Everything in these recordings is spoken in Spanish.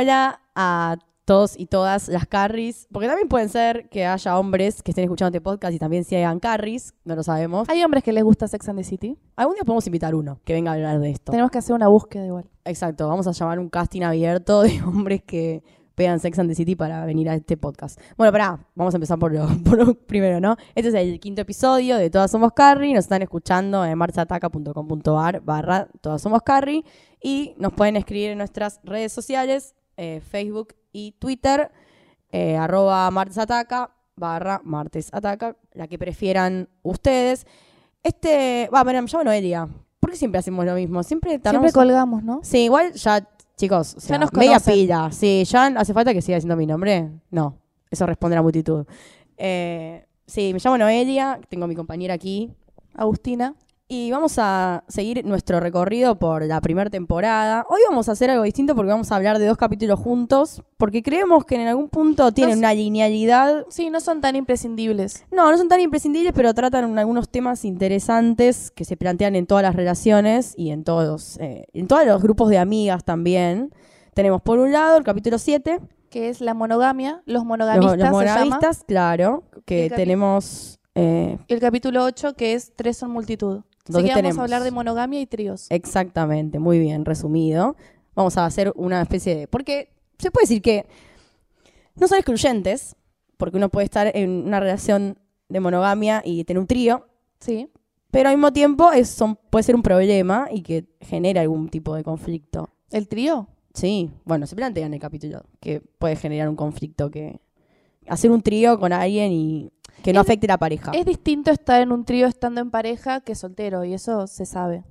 Hola a todos y todas las carries, porque también pueden ser que haya hombres que estén escuchando este podcast y también sean carries, no lo sabemos. Hay hombres que les gusta Sex and the City. Algún día podemos invitar uno que venga a hablar de esto. Tenemos que hacer una búsqueda igual. Exacto, vamos a llamar un casting abierto de hombres que vean Sex and the City para venir a este podcast. Bueno, pará, vamos a empezar por lo, por lo primero, ¿no? Este es el quinto episodio de Todas Somos Carrie. Nos están escuchando en marchataca.com.ar barra Todas Somos Carrie. Y nos pueden escribir en nuestras redes sociales, eh, Facebook y Twitter, eh, arroba martesataca barra martesataca, la que prefieran ustedes. Este, va, bueno, me llamo Noelia. ¿Por qué siempre hacemos lo mismo? Siempre Siempre colgamos, ¿no? Sí, igual ya, chicos, o sea, nos media conocen. pila. Sí, ya hace falta que siga diciendo mi nombre. No, eso responde a la multitud. Eh, sí, me llamo Noelia, tengo a mi compañera aquí. Agustina. Y vamos a seguir nuestro recorrido por la primera temporada. Hoy vamos a hacer algo distinto porque vamos a hablar de dos capítulos juntos, porque creemos que en algún punto tienen una linealidad. Sí, no son tan imprescindibles. No, no son tan imprescindibles, pero tratan algunos temas interesantes que se plantean en todas las relaciones y en todos, eh, en todos los grupos de amigas también. Tenemos por un lado el capítulo 7, Que es la monogamia. Los los, monogamistas los se llama. monogamistas, claro, que El tenemos... eh, el capítulo 8, que es Tres son multitud. Entonces vamos a hablar de monogamia y tríos. Exactamente, muy bien, resumido. Vamos a hacer una especie de... Porque se puede decir que no son excluyentes, porque uno puede estar en una relación de monogamia y tener un trío, Sí. pero al mismo tiempo es, son, puede ser un problema y que genera algún tipo de conflicto. ¿El trío? Sí, bueno, se plantea en el capítulo que puede generar un conflicto que... Hacer un trío con alguien y que no Es- afecte la pareja. Es distinto estar en un trío estando en pareja que soltero, y eso se sabe.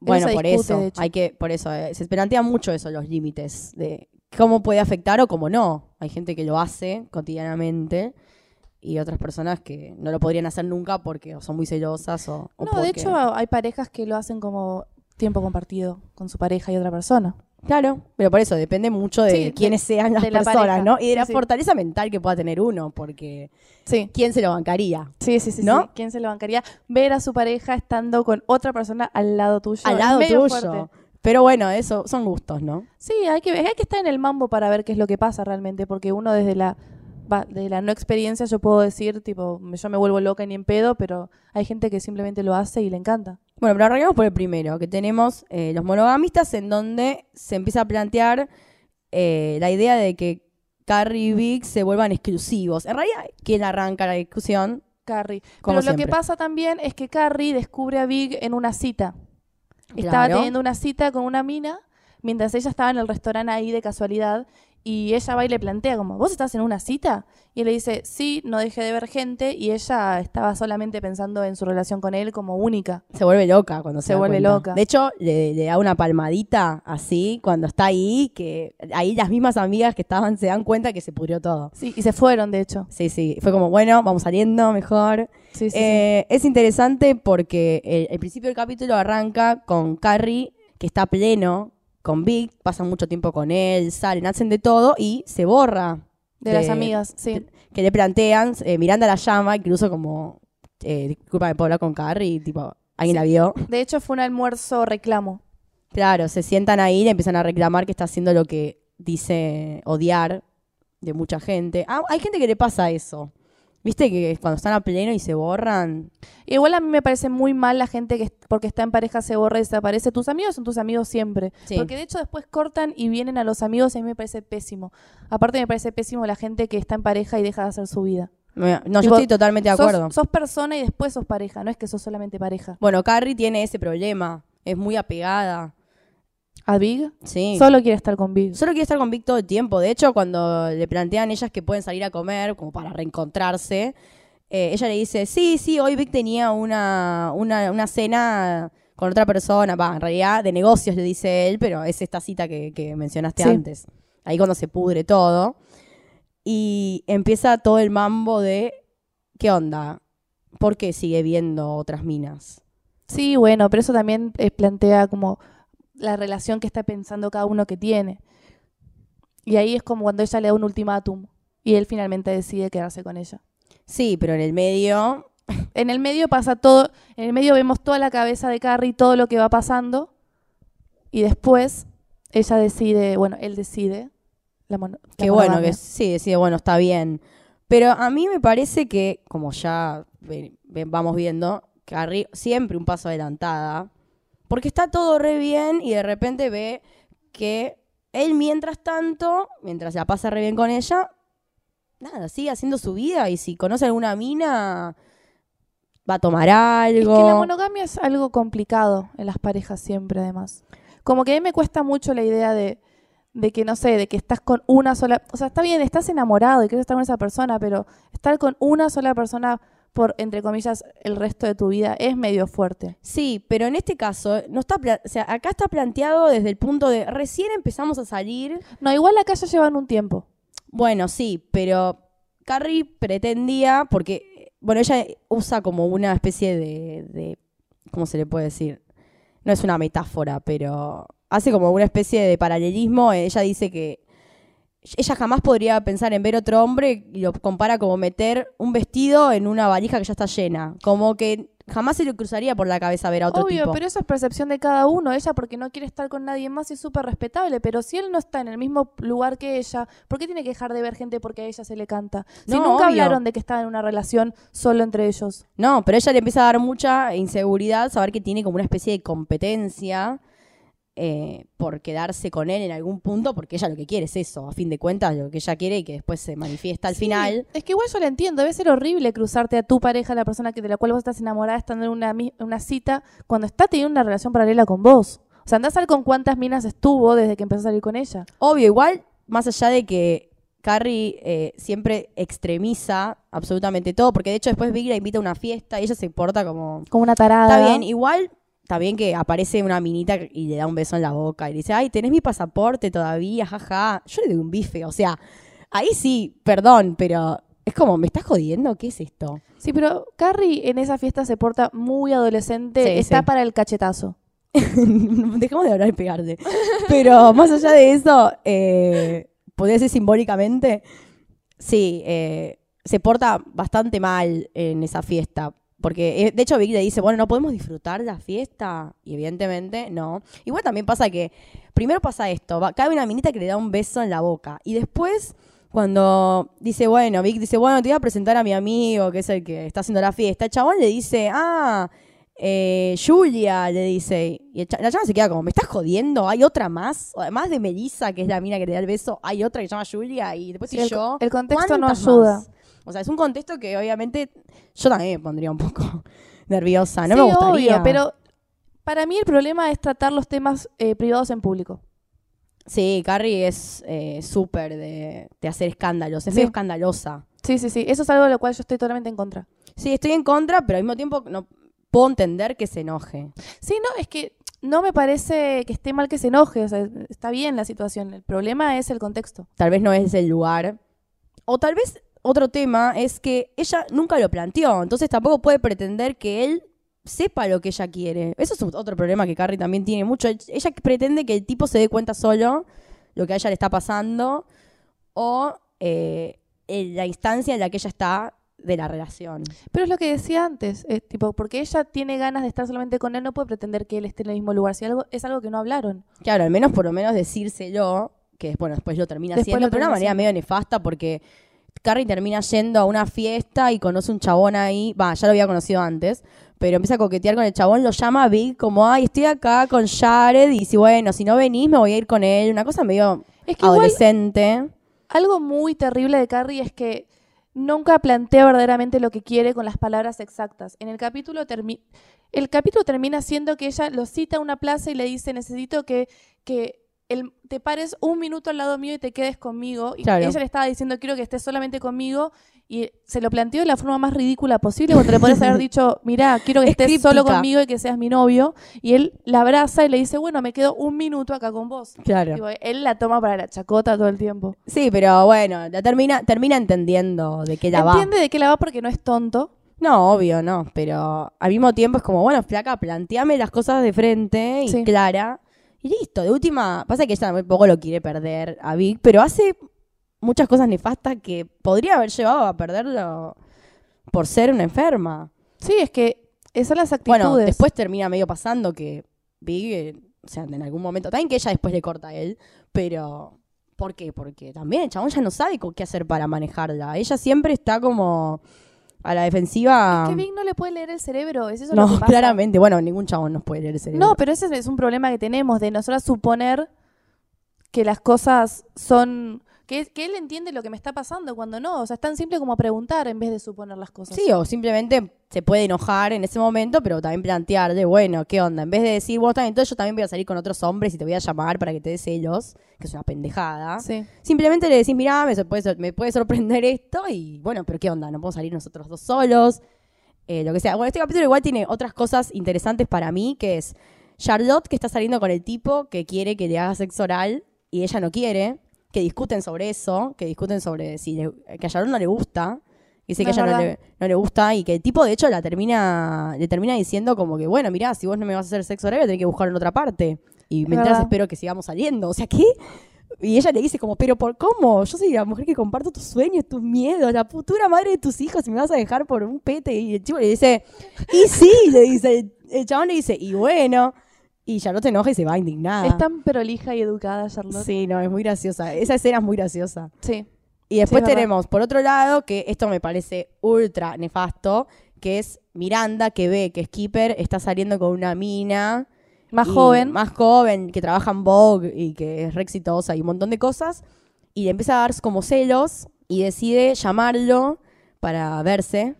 Bueno, se por eso, hay que, por eso, eh, se plantea mucho eso, los límites de cómo puede afectar o cómo no. Hay gente que lo hace cotidianamente y otras personas que no lo podrían hacer nunca porque o son muy celosas o, o No, de hecho hay parejas que lo hacen como tiempo compartido con su pareja y otra persona. Claro, pero por eso depende mucho de Sí, quiénes sean las la personas, pareja. ¿no? Y de la Sí, fortaleza mental que pueda tener uno, porque Sí. ¿quién se lo bancaría? Sí, sí, sí, ¿No? sí. ¿Quién se lo bancaría? Ver a su pareja estando con otra persona al lado tuyo. Al lado tuyo. fuerte. Pero bueno, eso son gustos, ¿no? Sí, hay que, hay que estar en el mambo para ver qué es lo que pasa realmente, porque uno desde la de la no experiencia yo puedo decir, tipo, yo me vuelvo loca ni en pedo, pero hay gente que simplemente lo hace y le encanta. Bueno, pero arranquemos por el primero, que tenemos eh, los monogamistas, en donde se empieza a plantear eh, la idea de que Carrie y Vic se vuelvan exclusivos. En realidad, ¿quién arranca la discusión? Carrie. Como Pero lo que pasa también es que Carrie descubre a Big en una cita. Estaba Claro. teniendo una cita con una mina mientras ella estaba en el restaurante ahí de casualidad y ella va y le plantea como, ¿vos estás en una cita? Y él le dice, sí, no dejé de ver gente y ella estaba solamente pensando en su relación con él como única. Se vuelve loca cuando se, Se da vuelve cuenta. loca. De hecho, le, le da una palmadita así cuando está ahí, que ahí las mismas amigas que estaban se dan cuenta que se pudrió todo. Sí, y se fueron, de hecho. Sí, sí. Fue como, bueno, vamos saliendo mejor. Sí, sí, sí. Eh, Es interesante porque el, el principio del capítulo arranca con Carrie, que está pleno con Vic, pasan mucho tiempo con él, salen, hacen de todo y se borra. De las amigas, sí. Que le plantean, eh, Miranda la llama, incluso como, eh, disculpa, me puedo hablar con Carrie, tipo, alguien la vio. De hecho, fue un almuerzo reclamo. Claro, se sientan ahí y le empiezan a reclamar que está haciendo lo que dice odiar de mucha gente. Ah, hay gente que le pasa eso. ¿Viste que cuando están a pleno y se borran? Igual a mí me parece muy mal la gente que porque está en pareja se borra y desaparece. Tus amigos son tus amigos siempre. Sí. Porque de hecho después cortan y vienen a los amigos y a mí me parece pésimo. Aparte me parece pésimo la gente que está en pareja y deja de hacer su vida. No, Tipo, yo estoy totalmente de Sos- acuerdo. Sos, persona y después sos pareja, no es que sos solamente pareja. Bueno, Carrie tiene ese problema. Es muy apegada. ¿A Big? Sí. Solo quiere estar con Big. Solo quiere estar con Vic todo el tiempo. De hecho, cuando le plantean ellas que pueden salir a comer, como para reencontrarse, eh, ella le dice, sí, sí, hoy Vic tenía una, una, una cena con otra persona. Va, en realidad de negocios le dice él, pero es esta cita que, que mencionaste Sí. antes. Ahí cuando se pudre todo. Y empieza todo el mambo de, ¿qué onda? ¿Por qué sigue viendo otras minas? Sí, bueno, pero eso también eh, plantea como la relación que está pensando cada uno que tiene. Y ahí es como cuando ella le da un ultimátum y él finalmente decide quedarse con ella. Sí, pero en el medio En el medio pasa todo, en el medio vemos toda la cabeza de Carrie, todo lo que va pasando, y después ella decide, bueno, él decide la mono- la Que bueno, que sí, decide, bueno, está bien. Pero a mí me parece que, como ya vamos viendo, Carrie siempre un paso adelantada. Porque está todo re bien y de repente ve que él, mientras tanto, mientras la pasa re bien con ella, nada, sigue haciendo su vida. Y si conoce alguna mina, va a tomar Es algo. que la monogamia es algo complicado en las parejas siempre, además. Como que a mí me cuesta mucho la idea de, de que, no sé, de que estás con una sola... O sea, está bien, estás enamorado y quieres estar con esa persona, pero estar con una sola persona por, entre comillas, el resto de tu vida es medio fuerte. Sí, pero en este caso, no está o sea, acá está planteado desde el punto de recién empezamos a salir. No, igual acá ya llevan un tiempo. Bueno, sí, pero Carrie pretendía, porque, bueno, ella usa como una especie de, de, ¿cómo se le puede decir? No es una metáfora, pero hace como una especie de paralelismo. Ella dice que ella jamás podría pensar en ver otro hombre y lo compara como meter un vestido en una valija que ya está llena. Como que jamás se le cruzaría por la cabeza ver a otro Obvio, tipo. pero eso es percepción de cada uno. Ella porque no quiere estar con nadie más y es súper respetable. Pero si él no está en el mismo lugar que ella, ¿por qué tiene que dejar de ver gente porque a ella se le canta? Si No, nunca obvio. hablaron de que estaban en una relación solo entre ellos. No, pero ella le empieza a dar mucha inseguridad saber que tiene como una especie de competencia eh, por quedarse con él en algún punto, porque ella lo que quiere es eso, a fin de cuentas, lo que ella quiere y que después se manifiesta al Sí, final. Es que igual yo lo entiendo. Debe ser horrible cruzarte a tu pareja, la persona que de la cual vos estás enamorada, estando en una, una cita, cuando está teniendo una relación paralela con vos. O sea, andás a ver con cuántas minas estuvo desde que empezó a salir con ella. Obvio, igual, más allá de que Carrie eh, siempre extremiza absolutamente todo, porque de hecho después Big la invita a una fiesta y ella se porta como... Como una tarada. Está bien, igual, está bien que aparece una minita y le da un beso en la boca y le dice, ay, tenés mi pasaporte todavía, jaja. Yo le doy un bife, o sea, ahí sí, perdón, pero es como, ¿me estás jodiendo? ¿Qué es esto? Sí, pero Carrie en esa fiesta se porta muy adolescente. Sí, está sí. para el cachetazo. Dejemos de hablar y pegarte. Pero más allá de eso, eh, podría ser simbólicamente, sí, eh, se porta bastante mal en esa fiesta. Porque, eh, de hecho, Vic le dice, bueno, ¿no podemos disfrutar la fiesta? Y evidentemente, no. Igual también pasa que, primero pasa esto, va, cae una minita que le da un beso en la boca. Y después, cuando dice, bueno, Vic dice, bueno, te voy a presentar a mi amigo, que es el que está haciendo la fiesta, el chabón le dice, ah, eh, Julia, le dice. Y la chava se queda como, ¿me estás jodiendo? ¿Hay otra más? Además de Melissa, que es la mina que le da el beso, hay otra que se llama Julia y después Sí, el, yo. el contexto no ¿Cuántas ayuda. más? O sea, es un contexto que obviamente yo también me pondría un poco nerviosa. No sí, me gustaría. obvio, pero para mí el problema es tratar los temas eh, privados en público. Sí, Carrie es eh, súper de, de hacer escándalos. Es Sí. medio escandalosa. Sí, sí, sí. Eso es algo de lo cual yo estoy totalmente en contra. Sí, estoy en contra, pero al mismo tiempo no puedo entender que se enoje. Sí, no, es que no me parece que esté mal que se enoje. O sea, está bien la situación. El problema es el contexto. Tal vez no es el lugar. O tal vez otro tema es que ella nunca lo planteó. Entonces tampoco puede pretender que él sepa lo que ella quiere. Eso es otro problema que Carrie también tiene mucho. Ella pretende que el tipo se dé cuenta solo lo que a ella le está pasando o eh, en la instancia en la que ella está de la relación. Pero es lo que decía antes. eh, tipo, porque ella tiene ganas de estar solamente con él, no puede pretender que él esté en el mismo lugar. Si algo, es algo que no hablaron. Claro, al menos por lo menos decírselo, que bueno, después lo termina Después haciendo, lo pero de una manera medio nefasta porque Carrie termina yendo a una fiesta y conoce un chabón ahí, va, ya lo había conocido antes, pero empieza a coquetear con el chabón, lo llama a Big como, ay, estoy acá con Jared y si bueno, si no venís me voy a ir con él, una cosa medio Es que igual adolescente. algo muy terrible de Carrie es que nunca plantea verdaderamente lo que quiere con las palabras exactas. En el capítulo termi- el capítulo termina siendo que ella lo cita a una plaza y le dice, necesito que, que el- te pares un minuto al lado mío y te quedes conmigo. Y Claro. ella le estaba diciendo, quiero que estés solamente conmigo. Y se lo planteó de la forma más ridícula posible, cuando le podrías haber dicho, mira, quiero que Es estés solo conmigo y que seas mi novio. Y él la abraza y le dice, bueno, me quedo un minuto acá con vos. Claro. Tipo, él la toma para la chacota todo el tiempo. Sí, pero bueno, la termina, termina entendiendo de qué la va. Entiende de qué la va porque no es tonto. No, obvio, no, pero al mismo tiempo es como, bueno, flaca, planteame las cosas de frente y Sí. clara. Y listo, de última, pasa que ella tampoco lo quiere perder a Vic, pero hace muchas cosas nefastas que podría haber llevado a perderlo por ser una enferma. Sí, es que esas son las actitudes. Bueno, después termina medio pasando que Vic, eh, o sea, en algún momento, también que ella después le corta a él, pero ¿Por qué? Porque también el chabón ya no sabe qué hacer para manejarla. Ella siempre está como a la defensiva. Que Vic no le puede leer el cerebro, es eso lo que no, pasa. claramente. Bueno, ningún chabón nos puede leer el cerebro. No, pero ese es un problema que tenemos de nosotras suponer que las cosas son... Que, que él entiende lo que me está pasando cuando no. O sea, es tan simple como preguntar en vez de suponer las cosas. Sí, o simplemente se puede enojar en ese momento, pero también plantearle, bueno, ¿qué onda? En vez de decir, vos también, entonces yo también voy a salir con otros hombres y te voy a llamar para que te des celos, que es una pendejada. Sí. Simplemente le decís, mirá, me, puede, me puede sorprender esto y bueno, pero ¿qué onda? ¿No podemos salir nosotros dos solos? Eh, lo que sea. Bueno, este capítulo igual tiene otras cosas interesantes para mí, que es Charlotte que está saliendo con el tipo que quiere que le haga sexo oral y ella no quiere, que discuten sobre eso, que discuten sobre si le- que a Charlotte no le gusta. Dice que a ella no le, no le gusta y que el tipo de hecho la termina, le termina diciendo como que, bueno, mirá, si vos no me vas a hacer sexo oral, voy a tener que buscar en otra parte. Y Es mientras verdad. espero que sigamos saliendo. O sea, ¿qué? Y ella le dice como, pero ¿por cómo? Yo soy la mujer que comparto tus sueños, tus miedos, la futura madre de tus hijos y me vas a dejar por un pete. Y el chico le dice, y sí, le dice, el chabón le dice, y bueno. Y Charlotte se enoja y se va indignada. Es tan prolija y educada, Charlotte. Sí, no, es muy graciosa. Esa escena es muy graciosa. Sí. Y después tenemos, por otro lado, que esto me parece ultra nefasto, que es Miranda que ve que Skipper está saliendo con una mina Más joven. Más joven, que trabaja en Vogue y que es re exitosa y un montón de cosas. Y le empieza a dar como celos y decide llamarlo para verse.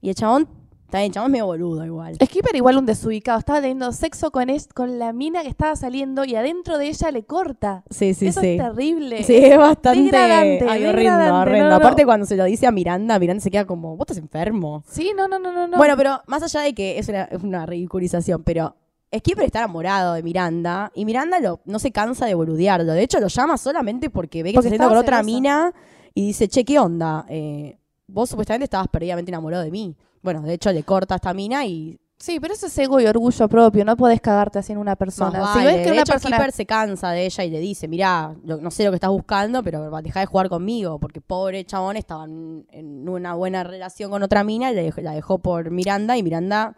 Y el chabón, también el chabón es medio boludo igual. Skipper igual un desubicado. Estaba teniendo sexo con, es- con la mina que estaba saliendo y adentro de ella le corta. Sí, sí, Eso sí. es terrible. Sí, es bastante degradante, ay, horrendo, horrendo. no, no, no. Aparte cuando se lo dice a Miranda, Miranda se queda como, vos estás enfermo. Sí, no, no, no, no. no. Bueno, pero más allá de que es una, es una ridiculización, pero Skipper está enamorado de Miranda y Miranda lo, no se cansa de boludearlo. De hecho, lo llama solamente porque ve que Porque está saliendo con otra mina y dice, che, ¿qué onda? Eh, vos supuestamente estabas perdidamente enamorado de mí. Bueno, de hecho, le corta a esta mina y Sí, pero eso es ego y orgullo propio. No podés cagarte así en una más persona. vale. Si ves que de una hecho, persona... Se cansa de ella y le dice, mirá, lo- no sé lo que estás buscando, pero deja de jugar conmigo, porque pobre chabón estaba en, una buena relación con otra mina y dejó- la dejó por Miranda y Miranda,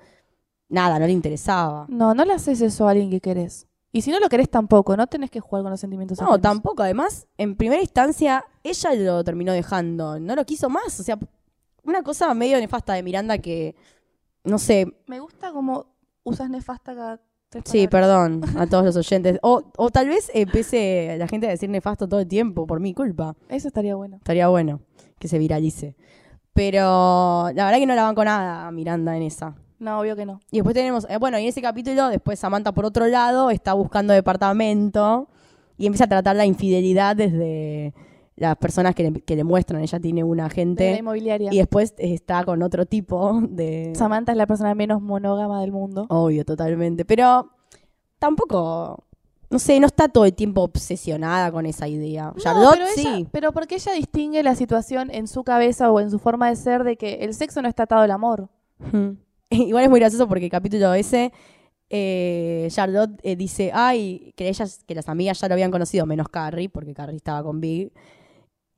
nada, no le interesaba. No, no le haces eso a alguien que querés. Y si no lo querés tampoco, no tenés que jugar con los sentimientos No, ajenos. tampoco. Además, en primera instancia, ella lo terminó dejando. No lo quiso más. O sea, una cosa medio nefasta de Miranda que, no sé. Me gusta como usas nefasta cada tres Sí, perdón a todos los oyentes. O, o tal vez empiece la gente a decir nefasto todo el tiempo por mi culpa. Eso estaría bueno. Estaría bueno que se viralice. Pero la verdad que no la van con nada a Miranda en esa. No, obvio que no. Y después tenemos, eh, bueno, y en ese capítulo, después Samantha por otro lado está buscando departamento y empieza a tratar la infidelidad desde las personas que le, que le muestran. Ella tiene un De la agente inmobiliaria. y después está con otro tipo de... Samantha es la persona menos monógama del mundo. Obvio, totalmente. Pero tampoco, no sé, no está todo el tiempo obsesionada con esa idea. No, Charlotte pero ella- sí. pero porque ella distingue la situación en su cabeza o en su forma de ser de que el sexo no está atado al amor. Igual es muy gracioso porque el capítulo ese, eh, Charlotte eh, dice, ay, que ellas, que las amigas ya lo habían conocido, menos Carrie, porque Carrie estaba con Big.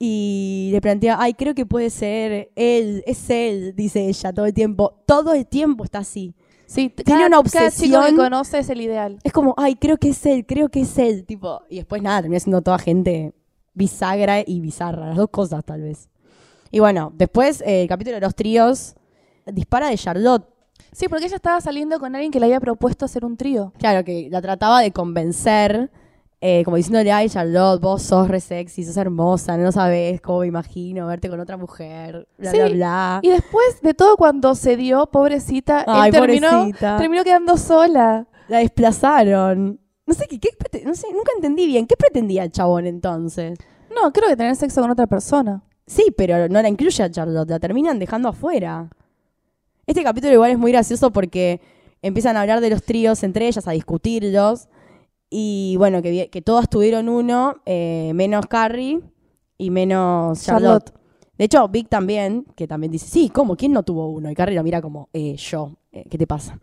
Y le plantea, ay, creo que puede ser él, es él, dice ella todo el tiempo. Todo el tiempo está así. Sí, Tiene cada- una Cada chico que obsesión. conoce es el ideal. Es como, ay, creo que es él, creo que es él, tipo. Y después nada, termina siendo toda gente bisagra y bizarra, las dos cosas tal vez. Y bueno, después eh, el capítulo de los tríos dispara de Charlotte. Sí, porque ella estaba saliendo con alguien que le había propuesto hacer un trío. Claro, que la trataba de convencer, eh, como diciéndole, ay, Charlotte, vos sos re sexy, sos hermosa, no sabes cómo me imagino verte con otra mujer, bla, Sí, bla, bla. Y después de todo cuando se dio, pobrecita, Ay, él terminó, pobrecita. terminó quedando sola. La desplazaron. No sé, ¿qué, no sé, nunca entendí bien. ¿Qué pretendía el chabón entonces? No, creo que tener sexo con otra persona. Sí, pero no la incluye a Charlotte, la terminan dejando afuera. Este capítulo igual es muy gracioso porque empiezan a hablar de los tríos entre ellas, a discutirlos. Y bueno, que, que todas tuvieron uno, eh, menos Carrie y menos Charlotte. Charlotte. De hecho, Vic también, que también dice, sí, ¿cómo? ¿Quién no tuvo uno? Y Carrie lo mira como, eh, yo, eh, ¿qué te pasa?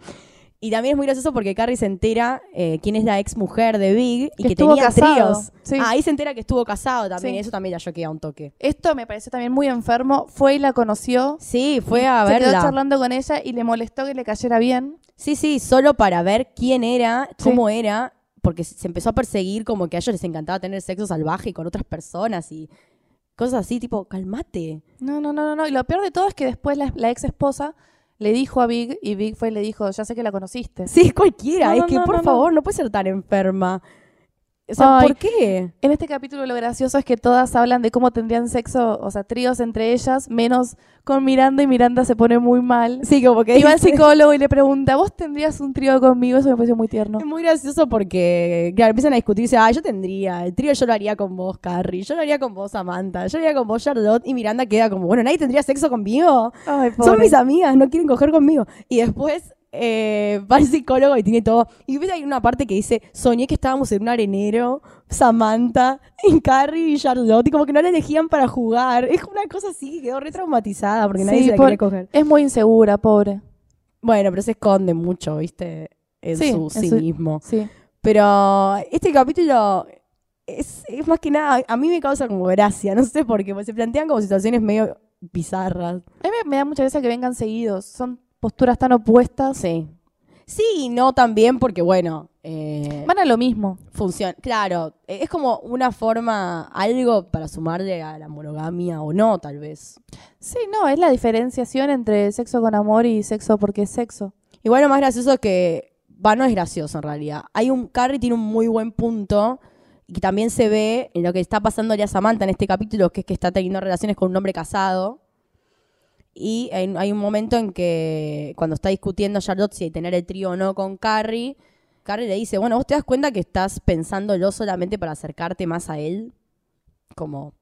Y también es muy gracioso porque Carrie se entera eh, quién es la ex mujer de Big y Que que, tenía tríos. sí. Ah, ahí se entera que estuvo casado también, Sí. eso también la choquea un toque. Esto me pareció también muy enfermo. Fue y la conoció. Sí, fue a se quedó verla. charlando con ella y le molestó que le cayera bien. Sí, sí, solo para ver quién era, Sí. cómo era, porque se empezó a perseguir como que a ellos les encantaba tener sexo salvaje con otras personas y cosas así, tipo, calmate. No, no, no, no, no. Y lo peor de todo es que después la, la ex esposa le dijo a Big y Big fue y le dijo, ya sé que la conociste. Sí, es cualquiera, No, es que no, por favor, no puede ser tan enferma. O sea, Ay. ¿por qué? En este capítulo lo gracioso es que todas hablan de cómo tendrían sexo, o sea, tríos entre ellas, menos con Miranda y Miranda se pone muy mal. Sí, como que Y va al psicólogo y le pregunta, ¿vos tendrías un trío conmigo? Eso me pareció muy tierno. Es muy gracioso porque, claro, empiezan a discutirse, ah, yo tendría, el trío yo lo haría con vos, Carrie, yo lo haría con vos, Samantha, yo lo haría con vos, Charlotte, y Miranda queda como, bueno, ¿nadie tendría sexo conmigo? Ay, Son mis amigas, no quieren coger conmigo. Y después eh, va el psicólogo y tiene todo. Y ves hay una parte que dice, soñé que estábamos en un arenero, Samantha, y Carrie y Charlotte, y como que no la elegían para jugar. Es una cosa así que quedó re traumatizada porque nadie Sí, se la por- coger. Es muy insegura, pobre. Bueno, pero se esconde mucho, ¿viste? En Sí, su en su- cinismo. Sí. Pero este capítulo es, es más que nada, a mí me causa como gracia, no sé por qué, porque se plantean como situaciones medio bizarras. A mí me, me da mucha gracia que vengan seguidos. Son posturas tan opuestas. Sí. Sí y no también porque, bueno, eh, Van a lo mismo. funciona. Claro, eh, es como una forma, algo para sumarle a la monogamia o no, tal vez. Sí, no, es la diferenciación entre sexo con amor y sexo porque es sexo. Igual lo más gracioso es que, va, no es gracioso en realidad. Hay un, Carrie tiene un muy buen punto y que también se ve en lo que está pasándole a Samantha en este capítulo, que es que está teniendo relaciones con un hombre casado. Y hay, hay un momento en que cuando está discutiendo Charlotte si tener el trío o no con Carrie, Carrie le dice, bueno, ¿vos te das cuenta que estás pensándolo solamente para acercarte más a él? Como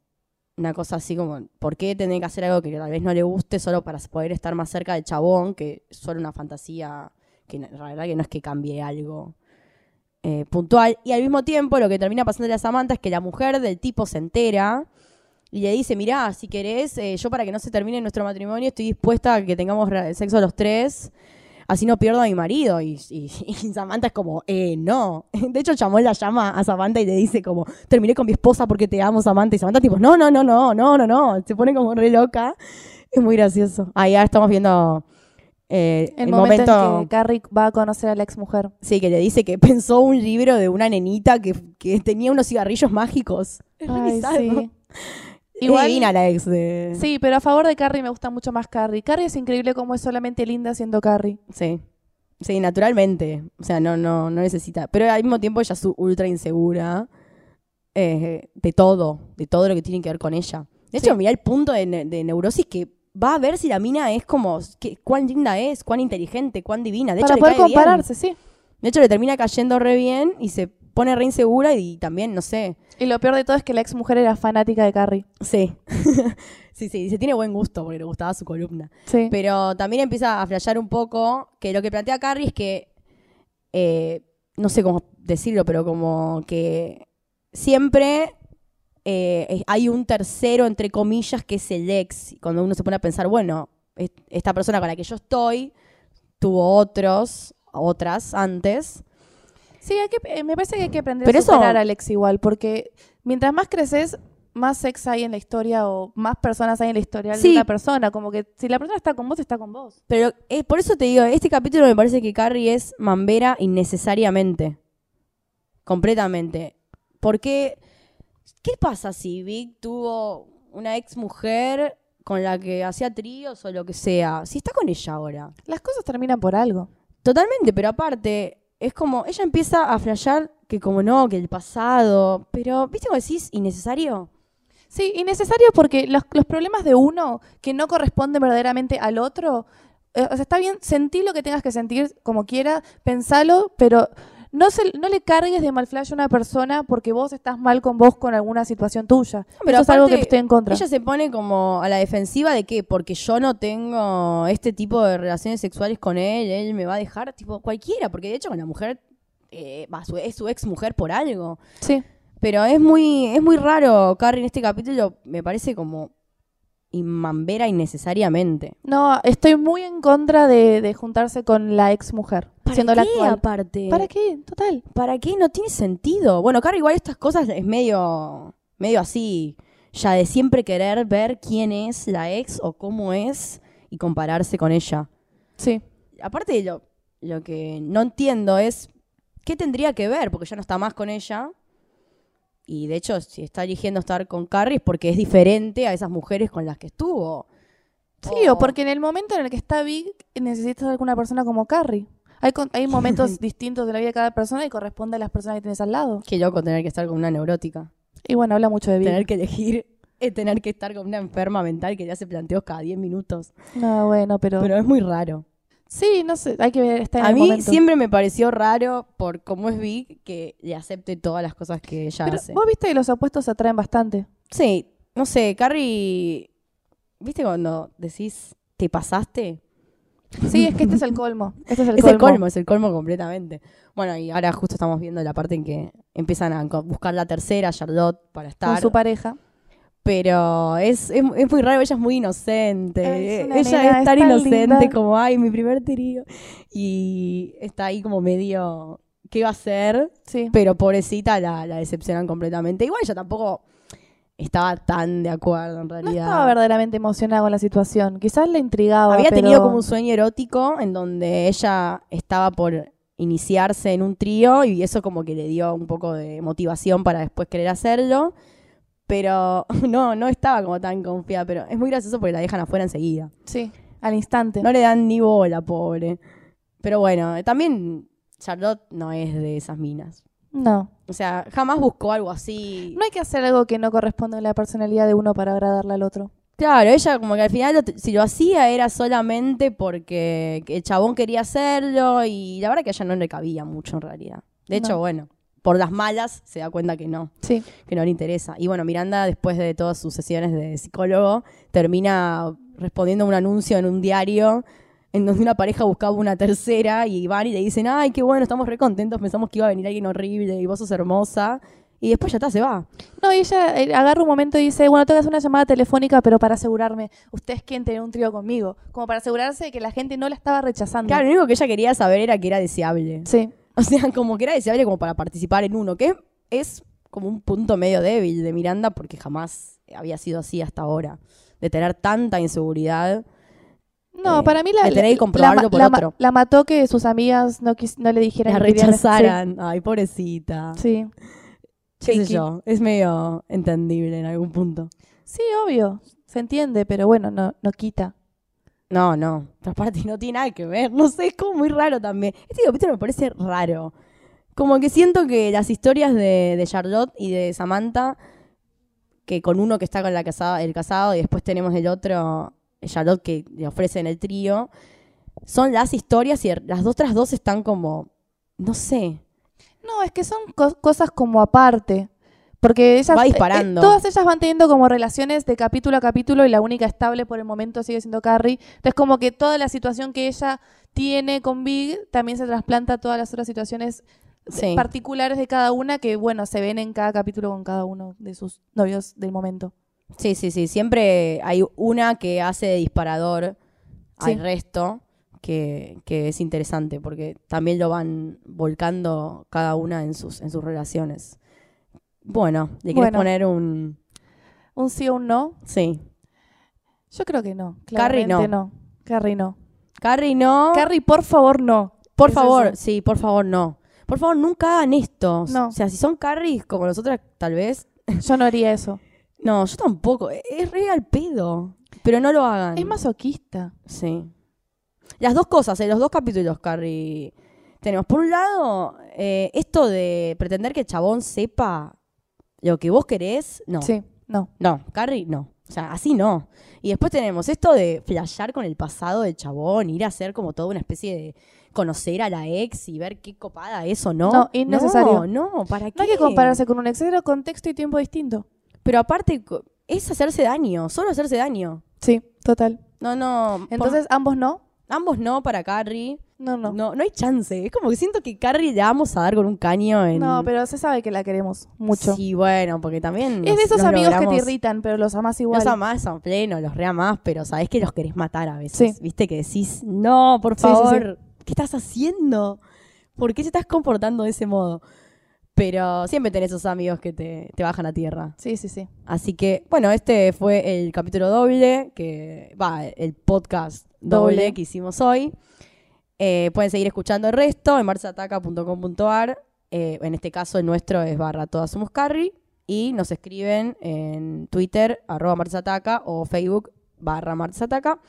una cosa así como, ¿por qué tener que hacer algo que tal vez no le guste solo para poder estar más cerca del chabón? Que es solo una fantasía que en realidad que no es que cambie algo eh, puntual. Y al mismo tiempo lo que termina pasándole a Samantha es que la mujer del tipo se entera y le dice, mirá, si querés, eh, yo para que no se termine nuestro matrimonio estoy dispuesta a que tengamos sexo los tres, así no pierdo a mi marido. Y, y- y Samantha es como, eh, no. De hecho, Chamón la llama a Samantha y le dice como, terminé con mi esposa porque te amo, Samantha. Y Samantha tipo, no, no, no, no, no, no, no. Se pone como re loca. Es muy gracioso. Ahí ya estamos viendo eh, El, el, momento, momento, en que Carrie va a conocer a la ex mujer. sí, que le dice que pensó un libro de una nenita que, que tenía unos cigarrillos mágicos. Es Ay, bizarro. Es Igual- divina la ex de... Sí, pero a favor de Carrie me gusta mucho más Carrie. Carrie es increíble como es solamente linda siendo Carrie. Sí. Sí, naturalmente. O sea, no, no, no necesita. Pero al mismo tiempo ella es ultra insegura eh, de todo, de todo lo que tiene que ver con ella. De hecho, Sí. mira el punto de, ne- de neurosis que va a ver si la mina es como, que, cuán linda es, cuán inteligente, cuán divina. De Para hecho, le poder bien. compararse, sí. De hecho, le termina cayendo re bien y se pone re insegura y también, no sé, Y lo peor de todo es que la ex mujer era fanática de Carrie. sí. sí, sí, dice, tiene buen gusto porque le gustaba su columna. Sí. Pero también empieza a flashear un poco que lo que plantea Carrie es que, eh, no sé cómo decirlo, pero como que siempre eh, hay un tercero, entre comillas, que es el ex. Y Cuando uno se pone a pensar, bueno, es- esta persona con la que yo estoy tuvo otros, otras antes. Sí, hay que, eh, me parece que hay que aprender Pero a eso- superar a Alex igual, porque mientras más creces, más sex hay en la historia o más personas hay en la historia Sí. de una persona. Como que si la persona está con vos, está con vos. Pero eh, por eso te digo, este capítulo me parece que Carrie es mambera innecesariamente. Completamente. Porque, ¿qué pasa si Vic tuvo una ex mujer con la que hacía tríos o lo que sea? Si está con ella ahora. Las cosas terminan por algo. Totalmente, pero aparte, es como, ella empieza a flashear que como no, que el pasado. Pero, ¿viste cómo decís? Innecesario. Sí, innecesario porque los, problemas de uno que no corresponden verdaderamente al otro, eh, o sea, está bien, sentí lo que tengas que sentir como quiera, pensalo, pero no, se, no le cargues de mal flash a una persona porque vos estás mal con vos con alguna situación tuya. pero Eso es algo que estoy en contra. Ella se pone como a la defensiva de que porque yo no tengo este tipo de relaciones sexuales con él, él me va a dejar, tipo cualquiera, porque de hecho con la mujer eh, es su ex mujer por algo. Sí. Pero es muy, es muy raro, Carrie, en este capítulo me parece como inmambera innecesariamente. No, estoy muy en contra de, de juntarse con la ex mujer, siendo la actual. aparte? ¿Para qué? Total. ¿Para qué? No tiene sentido. Bueno, Carrie, igual estas cosas es medio, medio así, ya de siempre querer ver quién es la ex o cómo es y compararse con ella. Sí. Aparte de lo, lo que no entiendo es ¿qué tendría que ver? Porque ya no está más con ella. Y de hecho, si está eligiendo estar con Carrie es porque es diferente a esas mujeres con las que estuvo. Sí, o porque en el momento en el que está Big necesitas estar con una persona como Carrie. Hay, con- hay momentos distintos de la vida de cada persona y corresponde a las personas que tienes al lado. Qué loco tener que estar con una neurótica. Y bueno, habla mucho de Big. Tener que elegir es tener que estar con una enferma mental que le hace planteos cada 10 minutos. No, bueno, pero... Pero es muy raro. Sí, no sé, hay que ver, está en A el mí momento. siempre me pareció raro por cómo es Vic que le acepte todas las cosas que ella Pero hace. vos viste que los opuestos se atraen bastante. Sí, no sé, Carrie. ¿Viste cuando decís te pasaste? Sí, es que este es el colmo. Este es el es colmo. el colmo, es el colmo completamente. Bueno, y ahora justo estamos viendo la parte en que empiezan a buscar la tercera, Charlotte, para Con estar. su pareja. Pero es, es, es muy raro, ella es muy inocente. Es ella es tan inocente linda. como, ay, mi primer trío. Y está ahí como medio, ¿qué va a hacer? Sí. Pero pobrecita la, la decepcionan completamente. Igual ella tampoco estaba tan de acuerdo en No realidad. estaba verdaderamente emocionada con la situación. Quizás le intrigaba. Había pero- tenido como un sueño erótico en donde ella estaba por iniciarse en un trío y eso como que le dio un poco de motivación para después querer hacerlo. Pero no, no estaba como tan confiada. Pero es muy gracioso porque la dejan afuera enseguida. Sí, al instante. No le dan ni bola, pobre. Pero bueno, también Charlotte no es de esas minas. No. O sea, jamás buscó algo así. No hay que hacer algo que no corresponde a la personalidad de uno para agradarle al otro. Claro, ella como que al final lo si lo hacía era solamente porque el chabón quería hacerlo y la verdad que a ella no le cabía mucho en realidad. De hecho, No. bueno, por las malas se da cuenta que no, Sí. que no le interesa. Y bueno, Miranda después de todas sus sesiones de psicólogo termina respondiendo a un anuncio en un diario en donde una pareja buscaba una tercera y van y le dicen, ay, qué bueno, estamos re contentos, pensamos que iba a venir alguien horrible y vos sos hermosa. Y después ya está, se va. No, y ella eh, agarra un momento y dice, bueno, tengo que hacer una llamada telefónica, pero para asegurarme, ustedes quieren tener un trío conmigo. Como para asegurarse de que la gente no la estaba rechazando. Claro, lo único que ella quería saber era que era deseable. Sí. O sea, como que era deseable como para participar en uno, que es como un punto medio débil de Miranda porque jamás había sido así hasta ahora. De tener tanta inseguridad. No, Eh, para mí la, la- comprobarlo la, por la ma- otro. la mató que sus amigas no, quis- no le dijeran La rechazaran. Ay, pobrecita. Sí. Qué sé yo. Es medio entendible en algún punto. Sí, obvio. Se entiende, pero bueno, no, no quita. No, no. Otra no tiene nada que ver. No sé, es como muy raro también. Este capítulo me parece raro. Como que siento que las historias de, de Charlotte y de Samantha, que con uno que está con la casada, el casado y después tenemos el otro, Charlotte, que le ofrecen el trío, son las historias y las otras dos están como, no sé, No, es que son co- cosas como aparte. Porque ellas, Va eh, eh, todas ellas van teniendo como relaciones de capítulo a capítulo y la única estable por el momento sigue siendo Carrie. Entonces como que toda la situación que ella tiene con Big también se trasplanta a todas las otras situaciones Sí. particulares de cada una que, bueno, se ven en cada capítulo con cada uno de sus novios del momento. Sí, sí, sí. Siempre hay una que hace de disparador Sí. al resto, que, que es interesante, porque también lo van volcando cada una en sus, en sus relaciones. Bueno, ¿le quieres Bueno. poner un...? ¿Un sí o un no? Sí. Yo creo que no. Carrie no. no. Carrie no. Carrie, no. Carrie, por favor, no. por es favor, sí, por favor, no. Por favor, nunca hagan esto. No. O sea, si son Carrie como nosotras, tal vez... Yo no haría eso. No, yo tampoco. Es- Es re al pedo. Pero no lo hagan. Es masoquista. Sí. Las dos cosas, en los dos capítulos, Carrie. Tenemos, por un lado, eh, esto de pretender que el chabón sepa lo que vos querés. No. Sí, no. No, Carrie, no. O sea, así no. Y después tenemos esto de flashear con el pasado del chabón, ir a hacer como toda una especie de conocer a la ex y ver qué copada es o no. No, innecesario. No, no, ¿para qué? No hay que compararse con un ex, era contexto y tiempo distinto. Pero aparte, es hacerse daño, solo hacerse daño. Sí, total. No, no. por- Entonces, ambos no. Ambos no para Carrie. No, no. No, no hay chance. Es como que siento que Carrie le vamos a dar con un caño en. No, pero se sabe que la queremos mucho. Sí, bueno, porque también. es de esos amigos que te irritan, pero los amas igual. Los amás a pleno, los reamás, pero sabés que los querés matar a veces. Sí. Viste que decís, no, por Sí, sí, sí. favor, ¿qué estás haciendo? ¿Por qué se estás comportando de ese modo? Pero siempre tenés esos amigos que te, te bajan a tierra. Sí, sí, sí. Así que, bueno, este fue el capítulo doble, que va, el podcast doble, Doble. que hicimos hoy. Eh, pueden seguir escuchando el resto en marsataca.com.ar. Eh, en este caso, el nuestro es barra todas somos Carry. Y nos escriben en Twitter, arroba marsataca, o Facebook, barra marsataca.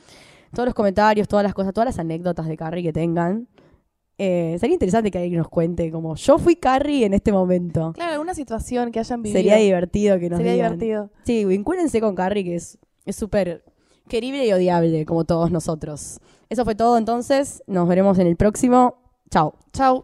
Todos los comentarios, todas las cosas, todas las anécdotas de Carrie que tengan. Eh, sería interesante que alguien nos cuente como yo fui Carrie en este momento. Claro, alguna situación que hayan vivido. Sería divertido que nos Sería digan. divertido. Sí, vincúlense con Carrie, que es es súper querible y odiable, como todos nosotros. Eso fue todo entonces. Nos veremos en el próximo. Chao. Chau.